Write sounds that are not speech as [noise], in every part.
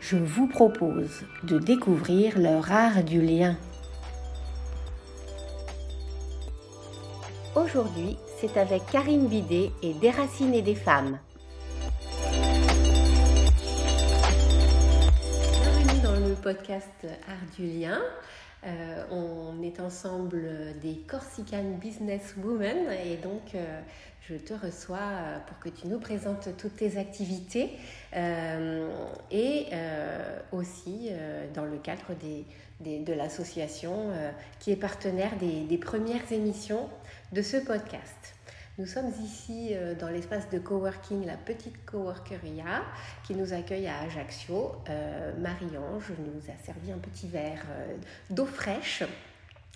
je vous propose de découvrir leur art du lien. Aujourd'hui, c'est avec Karine Bidet et Déraciner des femmes. Bienvenue dans le podcast Art du lien. Euh, on est ensemble des Corsican Business Women et donc euh, je te reçois euh, pour que tu nous présentes toutes tes activités et aussi dans le cadre de l'association qui est partenaire des premières émissions de ce podcast. Nous sommes ici euh, dans l'espace de coworking, la petite coworkeria, qui nous accueille à Ajaccio. Euh, Marie-Ange nous a servi un petit verre euh, d'eau fraîche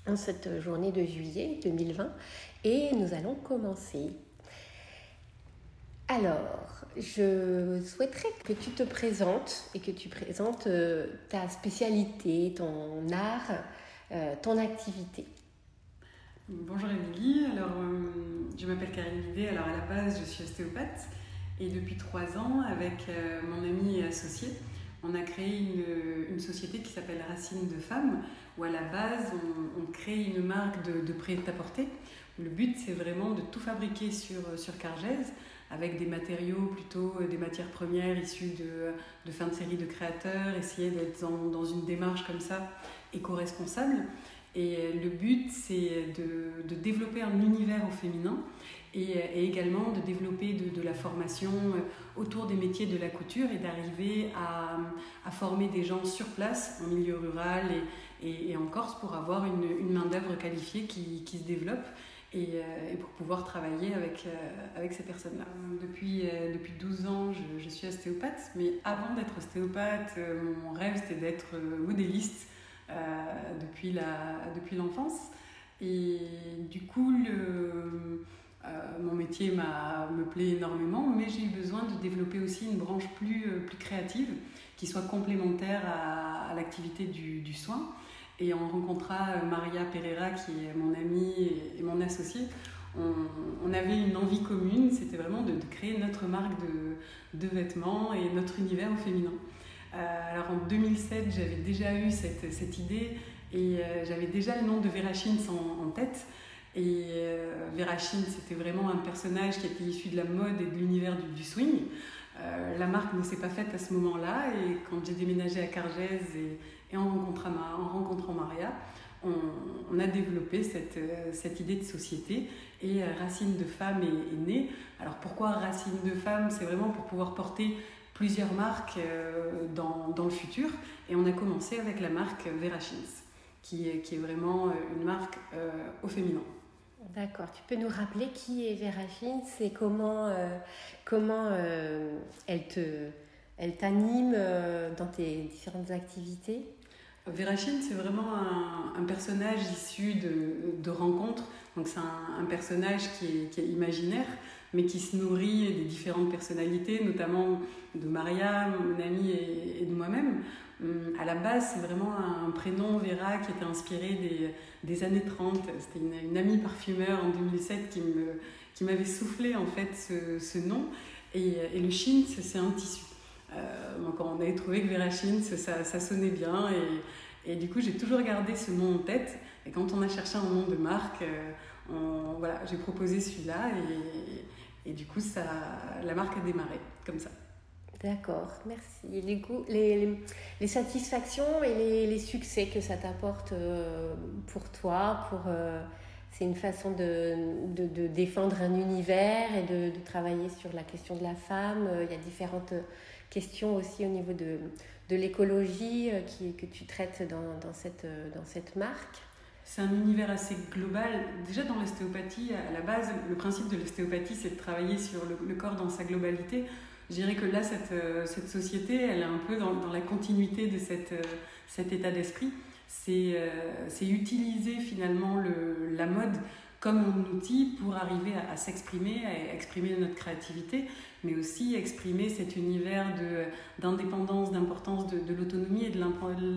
en cette journée de juillet 2020 et nous allons commencer. Alors, je souhaiterais que tu te présentes et que tu présentes ta spécialité, ton art, ton activité. Bonjour Émilie, alors euh, je m'appelle Karine Vidé, alors à la base je suis ostéopathe et depuis trois ans avec euh, mon ami et associé on a créé une, société qui s'appelle Racine de Femmes où à la base on, crée une marque de, de prêt-à-porter. Le but c'est vraiment de tout fabriquer sur, sur Cargèse avec des matériaux plutôt euh, des matières premières issues de, de fin de série de créateurs, essayer d'être dans, dans une démarche comme ça éco-responsable. Et euh, le but, c'est de, de, développer un univers au féminin et, euh, et également de développer de, la formation autour des métiers de la couture et d'arriver à, à, former des gens sur place, en milieu rural et, et, en Corse, pour avoir une, une main-d'œuvre qualifiée qui, qui, se développe. Et, et, pour pouvoir travailler avec, avec ces personnes-là. Depuis, depuis 12 ans, je, suis ostéopathe, mais avant d'être ostéopathe, mon rêve c'était d'être modéliste euh, depuis, la, depuis l'enfance. Et du coup, euh, mon métier me plaît énormément, mais j'ai eu besoin de développer aussi une branche plus, euh, plus créative qui soit complémentaire à, à l'activité du, du, soin. Et on rencontra Maria Pereira, qui est mon amie et, mon associée. On, avait une envie commune, c'était vraiment de, créer notre marque de, de, vêtements et notre univers au féminin. Euh, alors en 2007, j'avais déjà eu cette, cette idée et euh, j'avais déjà le nom de Vera en, en tête. Et euh, Vera c'était vraiment un personnage qui était issu de la mode et de l'univers du, swing. Euh, la marque ne s'est pas faite à ce moment-là et quand j'ai déménagé à Cargèse et, et en, rencontrant, en rencontrant Maria, on, a développé cette, cette idée de société et Racine de femme est, née. Alors pourquoi Racine de femme? C'est vraiment pour pouvoir porter plusieurs marques euh, dans, le futur. Et on a commencé avec la marque Verachins, qui est, qui est vraiment euh, une marque euh, au féminin. D'accord. Tu peux nous rappeler qui est Verachins et comment, euh, euh, elle t'anime dans tes différentes activités? Verachine, c'est vraiment un, un, personnage issu de, de rencontres. Donc, c'est un, personnage qui est, qui est imaginaire, mais qui se nourrit des différentes personnalités, notamment de Maria, mon amie, et, de moi-même. Hum, à la base, c'est vraiment un prénom, Vera, qui était inspiré des, des années 30. C'était une, amie parfumeur en 2007 qui me qui m'avait soufflé en fait ce, ce nom. Et, et, le chintz, c'est un tissu. Euh, donc on avait trouvé que Vera Chintz, ça, ça sonnait bien. Et, du coup, j'ai toujours gardé ce nom en tête. Et quand on a cherché un nom de marque, euh, voilà, j'ai proposé celui-là et, du coup, ça, la marque a démarré comme ça. D'accord, merci. Et du coup, les, satisfactions et les, les, succès que ça t'apporte euh, pour toi, pour, c'est une façon de, de, défendre un univers et de, travailler sur la question de la femme. Il y a différentes questions aussi au niveau de, l'écologie qui, que tu traites dans, dans, cette, dans cette marque c'est un univers assez global. Déjà dans l'ostéopathie, à la base, le principe de l'ostéopathie, c'est de travailler sur le, corps dans sa globalité. Je dirais que là, cette, euh, cette société, elle est un peu dans, dans la continuité de cette, euh, cet état d'esprit. C'est euh, utiliser finalement le, la mode comme un outil pour arriver à, s'exprimer, à exprimer notre créativité, mais aussi exprimer cet univers d'indépendance, d'importance de, l'autonomie et de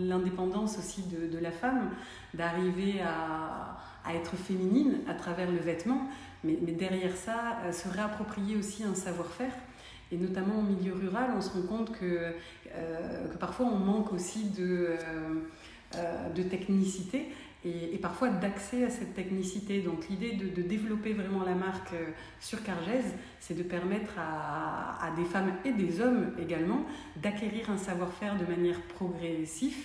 l'indépendance aussi de, la femme, d'arriver à, à, être féminine à travers le vêtement, mais, mais derrière ça, euh, se réapproprier aussi un savoir-faire. Et notamment au milieu rural, on se rend compte que, euh, que parfois on manque aussi de, de technicité et, parfois d'accès à cette technicité. Donc l'idée de, développer vraiment la marque euh, sur Cargèse, c'est de permettre à, des femmes et des hommes également d'acquérir un savoir-faire de manière progressive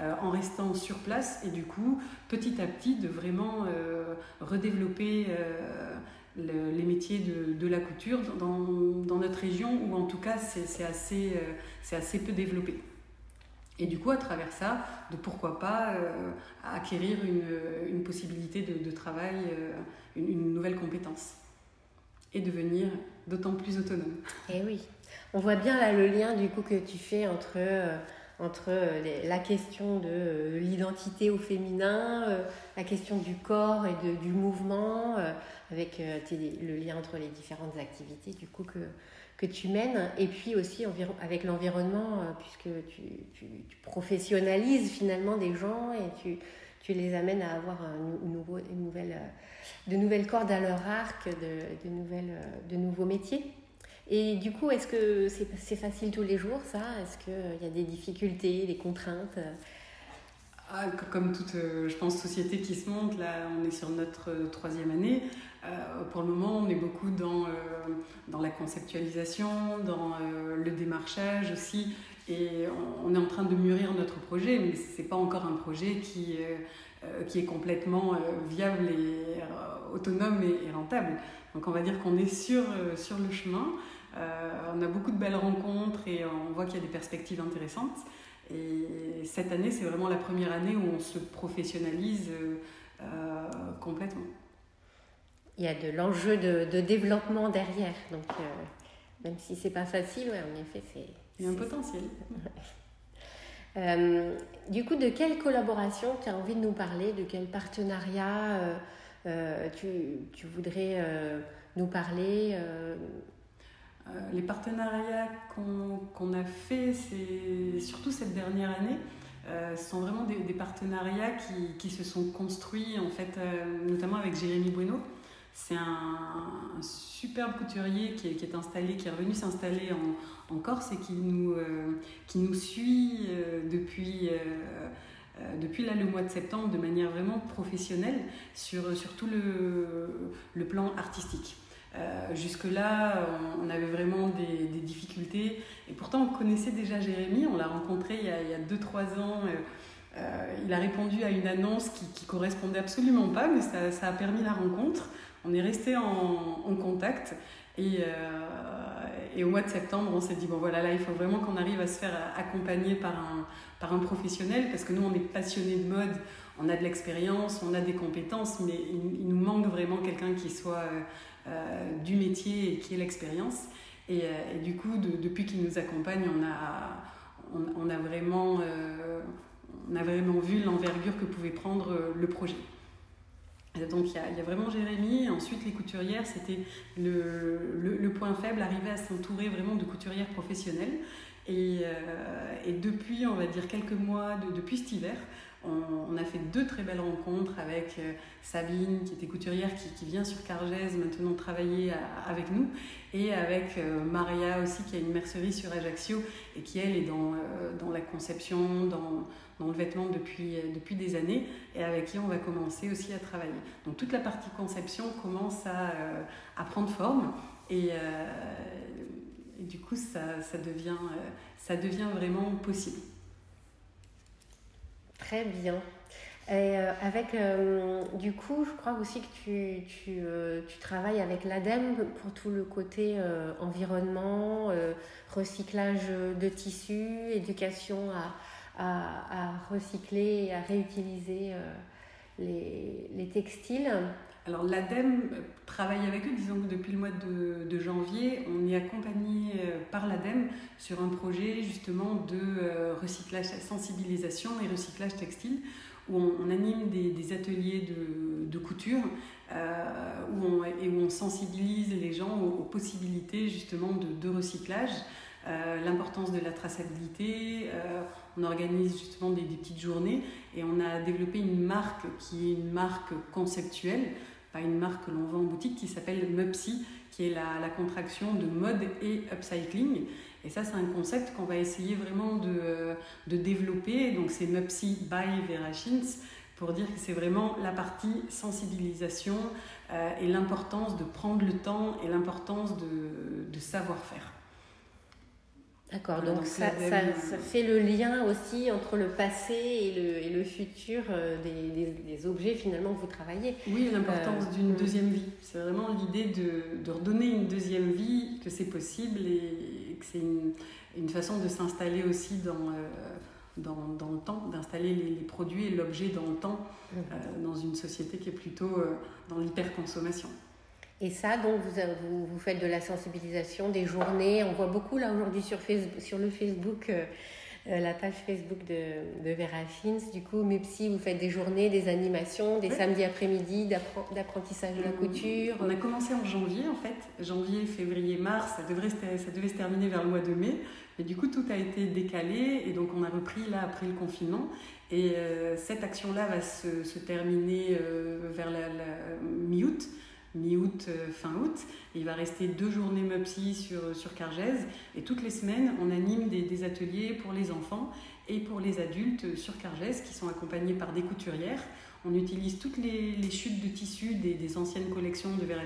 euh, en restant sur place et du coup petit à petit de vraiment euh, redévelopper euh, le, les métiers de, de, la couture dans, dans, notre région où en tout cas c'est assez, euh, assez peu développé. Et du coup, à travers ça, de pourquoi pas euh, acquérir une, une, possibilité de, travail, euh, une, nouvelle compétence. Et devenir d'autant plus autonome. Eh oui. On voit bien là le lien du coup que tu fais entre, euh, entre la question de l'identité au féminin, la question du corps et de, du mouvement, avec le lien entre les différentes activités du coup que, que tu mènes, et puis aussi avec l'environnement, euh, puisque tu, professionnalises finalement des gens et tu, les amènes à avoir nouvelle, de nouvelles cordes à leur arc, de, nouvelles, de nouveaux métiers. Et du coup, est-ce que c'est c'est facile tous les jours ça? Est-ce qu'il y a des difficultés, des contraintes? Ah, comme toute, je pense, société qui se monte, là, on est sur notre troisième année. Euh, pour le moment, on est beaucoup dans, euh, dans la conceptualisation, dans euh, le démarchage aussi, et on, est en train de mûrir notre projet, mais ce n'est pas encore un projet qui, euh, qui est complètement viable et autonome et, et, rentable. Donc on va dire qu'on est sur, sur le chemin. on a beaucoup de belles rencontres et on voit qu'il y a des perspectives intéressantes. Et cette année, c'est vraiment la première année où on se professionnalise complètement il y a de l'enjeu de, de, développement derrière. Donc, euh, même si c'est pas facile, ouais, en effet, c'est. Il y a un potentiel. [laughs] euh, du coup, de quelle collaboration tu as envie de nous parler? De quel partenariat euh, euh tu, tu, voudrais euh, nous parler euh? Les partenariats qu'on qu a fait, c'est surtout cette dernière année. Euh, sont vraiment des, partenariats qui, se sont construits, en fait, notamment avec Jérémy Bueno, c'est un, superbe couturier qui est, installé, qui est revenu s'installer en, Corse et qui nous, euh, suit euh, depuis, euh, euh là, le mois de septembre de manière vraiment professionnelle sur, tout le plan artistique. Euh, Jusque-là, on, avait vraiment des, difficultés. Et pourtant on connaissait déjà Jérémy, on l'a rencontré il y a 2-3 ans. Euh, il a répondu à une annonce qui, qui correspondait absolument pas, mais ça, a permis la rencontre. On est resté en, contact. Et, euh, au mois de septembre, on s'est dit, bon voilà, là, il faut vraiment qu'on arrive à se faire accompagner par un, professionnel parce que nous, on est passionnés de mode, on a de l'expérience, on a des compétences, mais il, nous manque vraiment quelqu'un qui soit euh, du métier et qui ait l'expérience. Et, euh, du coup, de, depuis qu'il nous accompagne, on a, on, a, vraiment, euh, on a vraiment vu l'envergure que pouvait prendre le projet. Donc il y, a, vraiment Jérémy, ensuite les couturières, c'était le, point faible, arriver à s'entourer vraiment de couturières professionnelles. Et, et, depuis, on va dire quelques mois, depuis cet hiver, on, a fait deux très belles rencontres avec euh, Sabine, qui était couturière, qui, vient sur Cargèse maintenant travailler avec nous, et avec euh, Maria aussi, qui a une mercerie sur Ajaccio, et qui, elle, est dans, euh, la conception, dans, le vêtement depuis, des années, et avec qui on va commencer aussi à travailler. Donc toute la partie conception commence à, à prendre forme, et, et du coup, ça, devient, ça devient vraiment possible. Très bien. Et euh, avec, euh, du coup, je crois aussi que tu, euh, tu travailles avec l'ADEME pour tout le côté environnement, recyclage de tissus, éducation à, à, à, recycler et à réutiliser les, les textiles. Alors l'ADEME travaille avec eux, disons que depuis le mois de, janvier, on est accompagné euh, par l'ADEME sur un projet justement de euh, recyclage, sensibilisation et recyclage textile, où on, anime des, ateliers de, couture euh, où on, et où on sensibilise les gens aux, possibilités justement de, recyclage. l'importance de la traçabilité. on organise justement des, des, petites journées et on a développé une marque qui est une marque conceptuelle pas une marque que l'on vend en boutique qui s'appelle Mupsy, qui est la, la, contraction de mode et upcycling. Et ça, c'est un concept qu'on va essayer vraiment de, de développer. Donc, c'est Mupsy by Vera Shins pour dire que c'est vraiment la partie sensibilisation euh, et l'importance de prendre le temps et l'importance de, de savoir-faire. D'accord, donc, ça, ça, ça, fait le lien aussi entre le passé et le, et le futur euh, des, des, objets finalement que vous travaillez. Oui, l'importance euh, d'une mm. deuxième vie. C'est vraiment l'idée de, de, redonner une deuxième vie, que c'est possible et que c'est une, une, façon de s'installer aussi dans, euh, dans, dans, le temps, d'installer les, les, produits et l'objet dans le temps, mm. dans une société qui est plutôt dans l'hyperconsommation. Et ça, donc, vous, vous, faites de la sensibilisation, des journées. On voit beaucoup là aujourd'hui sur, sur le Facebook, euh, euh, la page Facebook de, de Vera Fins. Du coup, Mepsi, vous faites des journées, des animations, des samedis après-midi d'apprentissage de la couture. On a commencé en janvier, en fait. Janvier, février, mars, ça, devrait, ça devait se terminer vers le mois de mai. Mais du coup, tout a été décalé et donc on a repris là après le confinement. Et euh, cette action-là va se, se terminer vers la, la mi-août mi-août, euh, fin août. il va rester deux journées MUPSI sur, sur Cargèse. Et toutes les semaines, on anime des, ateliers pour les enfants et pour les adultes sur Cargèse qui sont accompagnés par des couturières. On utilise toutes les, chutes de tissus des, anciennes collections de Vera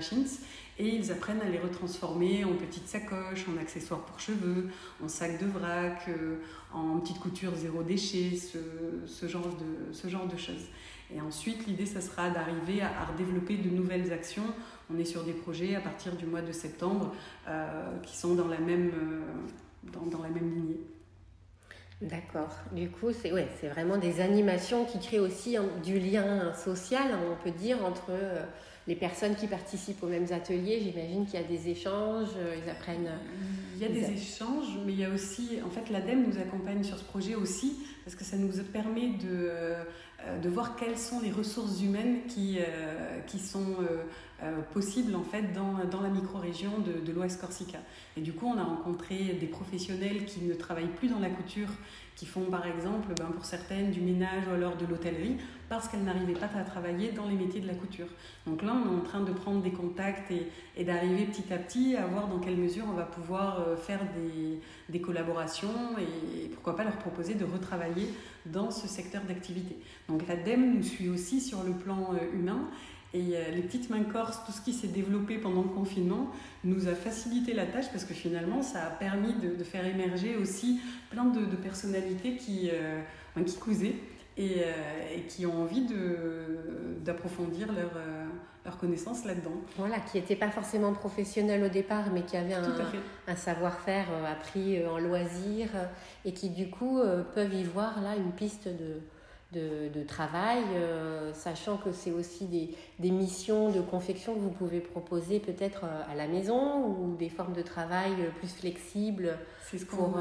et ils apprennent à les retransformer en petites sacoches, en accessoires pour cheveux, en sacs de vrac, euh, en petites coutures zéro déchet, ce, ce, genre de, ce genre de choses. Et ensuite, l'idée, ça sera d'arriver à, à développer de nouvelles actions. On est sur des projets à partir du mois de septembre euh, qui sont dans la même, euh, dans, la même lignée. D'accord. Du coup, c'est ouais, vraiment des animations qui créent aussi hein, du lien social, on peut dire, entre euh, les personnes qui participent aux mêmes ateliers. J'imagine qu'il y a des échanges, euh, ils apprennent. Il y a des échanges, mais il y a aussi, en fait, l'ADEME nous accompagne sur ce projet aussi, parce que ça nous permet de, euh, de voir quelles sont les ressources humaines qui, euh, qui sont possibles, en fait, dans, dans la micro-région de, de l'Ouest Corsica. Et du coup, on a rencontré des professionnels qui ne travaillent plus dans la couture, qui font, par exemple, ben, pour certaines, du ménage ou alors de l'hôtellerie, parce qu'elles n'arrivaient pas à travailler dans les métiers de la couture. Donc là, on est en train de prendre des contacts et, et d'arriver petit à petit à voir dans quelle mesure on va pouvoir euh, faire des, des collaborations et, pourquoi pas leur proposer de retravailler dans ce secteur d'activité. Donc l'ADEME nous suit aussi sur le plan euh, humain et euh, les petites mains corses, tout ce qui s'est développé pendant le confinement, nous a facilité la tâche parce que finalement, ça a permis de, de faire émerger aussi plein de, de personnalités qui, euh, qui cousaient et, euh, et, qui ont envie d'approfondir leur, euh, leur connaissance là-dedans. Voilà, qui n'étaient pas forcément professionnels au départ, mais qui avaient un, un savoir-faire appris en loisir et qui du coup peuvent y voir là une piste de de, travail, euh, sachant que c'est aussi des, des, missions de confection que vous pouvez proposer peut-être euh, à la maison ou des formes de travail plus flexibles pour,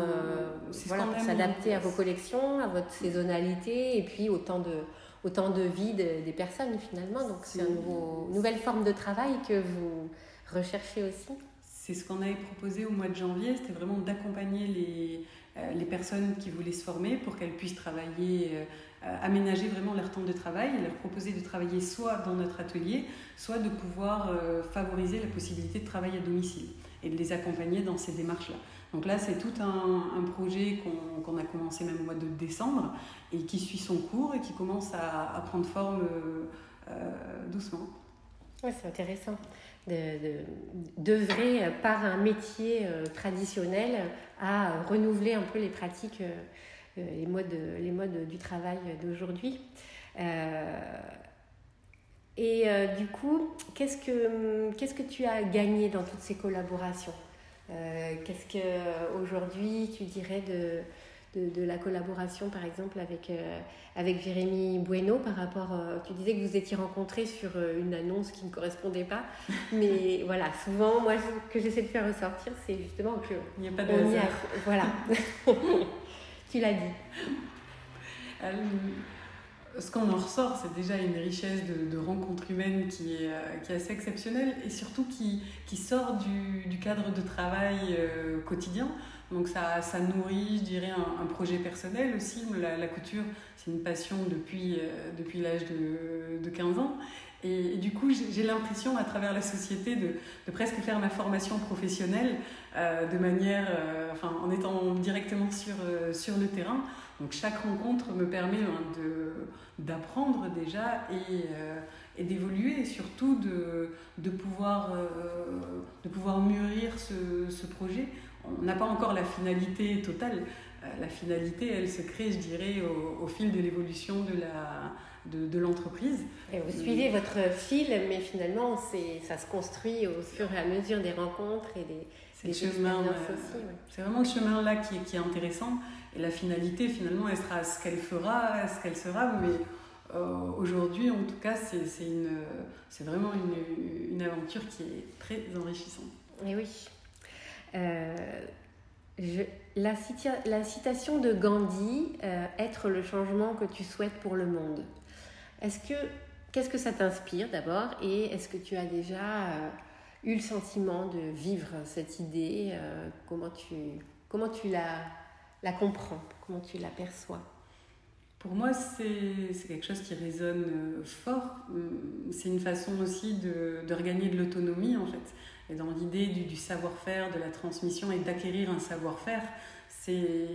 voilà, pour s'adapter à vos collections, à votre saisonnalité et puis autant de, autant de vie des personnes finalement. Donc c'est une nouvelle forme de travail que vous recherchez aussi. C'est ce qu'on avait proposé au mois de janvier, c'était vraiment d'accompagner les, euh, les personnes qui voulaient se former pour qu'elles puissent travailler, euh, aménager vraiment leur temps de travail leur proposer de travailler soit dans notre atelier, soit de pouvoir euh, favoriser la possibilité de travail à domicile et de les accompagner dans ces démarches-là. Donc là, c'est tout un, un projet qu'on a commencé même au mois de décembre et qui suit son cours et qui commence à, prendre forme doucement. Ouais, c'est intéressant d'œuvrer par un métier euh, traditionnel à renouveler un peu les pratiques, euh, euh, les, modes, les modes du travail d'aujourd'hui. et du coup, qu'est-ce que, qu'est-ce que tu as gagné dans toutes ces collaborations? Qu'est-ce que aujourd'hui tu dirais de, de, la collaboration, par exemple, avec, euh, avec Jérémy Bueno par rapport. Euh, tu disais que vous étiez rencontrés sur euh, une annonce qui ne correspondait pas. [laughs] Mais voilà, souvent, moi, ce que j'essaie de faire ressortir, c'est justement que. Il n'y a pas de hasard. voilà. [laughs] tu l'as dit. ce qu'on en ressort, c'est déjà une richesse de, de rencontres humaines qui est, qui est, assez exceptionnelle et surtout qui, qui sort du, du cadre de travail quotidien. Donc ça, nourrit, je dirais, un, projet personnel aussi. La, couture, c'est une passion depuis, euh, l'âge de, de, 15 ans. Et, du coup, j'ai l'impression, à travers la société, de, presque faire ma formation professionnelle euh, de manière, euh, en étant directement sur, le terrain. Donc chaque rencontre me permet hein, d'apprendre déjà et, d'évoluer et surtout de, pouvoir, mûrir ce projet on n'a pas encore la finalité totale. Euh, la finalité, elle se crée, je dirais, au, fil de l'évolution de la de, l'entreprise. Et vous suivez votre fil, mais finalement, ça se construit au fur et à mesure des rencontres et des, des chemins euh, aussi. C'est vraiment le chemin-là qui, qui, est intéressant. Et la finalité, finalement, elle sera ce qu'elle fera, ce qu'elle sera. Mais euh, aujourd'hui, en tout cas, c'est vraiment une, une aventure qui est très enrichissante. Et oui. Euh, la, citation de Gandhi, euh, être le changement que tu souhaites pour le monde. Est-ce que qu'est-ce que ça t'inspire d'abord et est-ce que tu as déjà euh, eu le sentiment de vivre cette idée Comment tu comment tu la la comprends Comment tu l'aperçois? Pour moi, c'est quelque chose qui résonne fort. C'est une façon aussi de, de regagner de l'autonomie, en fait et dans l'idée du, savoir-faire, de la transmission et d'acquérir un savoir-faire, c'est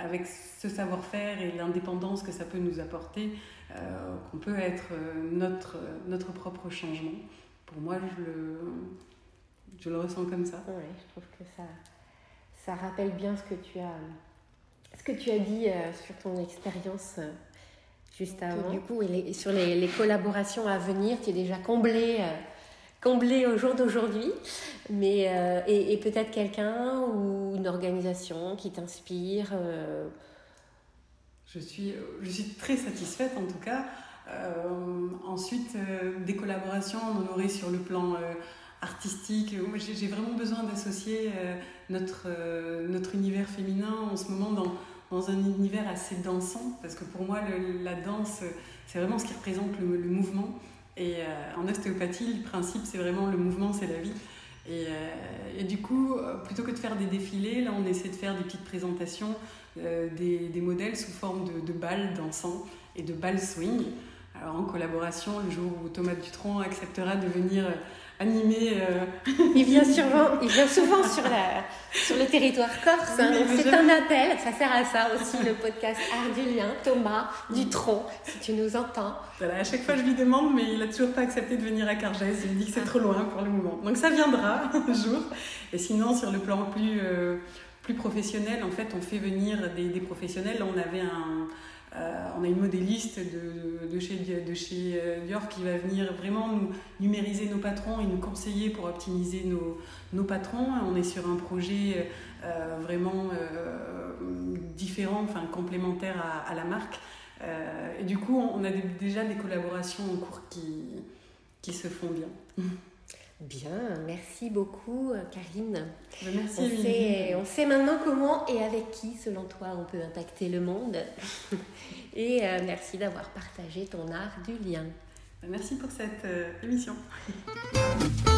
avec ce savoir-faire et l'indépendance que ça peut nous apporter euh, qu'on peut être euh, notre, notre propre changement. Pour moi, je le, je le ressens comme ça. Oui, je trouve que ça, ça rappelle bien ce que tu as, ce que tu as dit euh, sur ton expérience juste avant. du coup, sur les, les, collaborations à venir, tu es déjà comblé comblé au jour d'aujourd'hui, mais euh, et, peut-être quelqu'un ou une organisation qui t'inspire. Euh. Je suis, je suis très satisfaite en tout cas. Euh, ensuite, des collaborations, on en aurait sur le plan artistique. J'ai vraiment besoin d'associer notre, notre univers féminin en ce moment dans, dans un univers assez dansant, parce que pour moi, la danse, c'est vraiment ce qui représente le, mouvement. Et euh, en ostéopathie, le principe, c'est vraiment le mouvement, c'est la vie. Et, euh, du coup, euh, plutôt que de faire des défilés, là, on essaie de faire des petites présentations, des, des, modèles sous forme de, de balles dansant et de balles swing. Alors, en collaboration, le jour où Thomas Dutronc acceptera de venir animé. Euh, il, vient souvent, [laughs] il vient souvent sur, la, sur le territoire corse. Hein, c'est un appel, ça sert à ça aussi, le podcast Ardulien, Thomas Dutronc, si tu nous entends. Voilà, à chaque fois je lui demande, mais il n'a toujours pas accepté de venir à Cargès. Il dit que c'est trop loin pour le moment. Donc ça viendra [laughs] un jour. Et sinon, sur le plan plus, euh, plus professionnel, en fait, on fait venir des, des professionnels. Là, on avait un euh, on a une modéliste de, chez, chez euh, Dior qui va venir vraiment nous numériser nos patrons et nous conseiller pour optimiser nos, patrons. On est sur un projet euh, vraiment différent, enfin complémentaire à, la marque. et du coup, on a déjà des collaborations en cours qui se font bien. [laughs] Bien, merci beaucoup Karine. Ben, merci. On sait, on sait, maintenant comment et avec qui, selon toi, on peut impacter le monde. [laughs] Et merci d'avoir partagé ton art du lien. Merci pour cette émission. [laughs]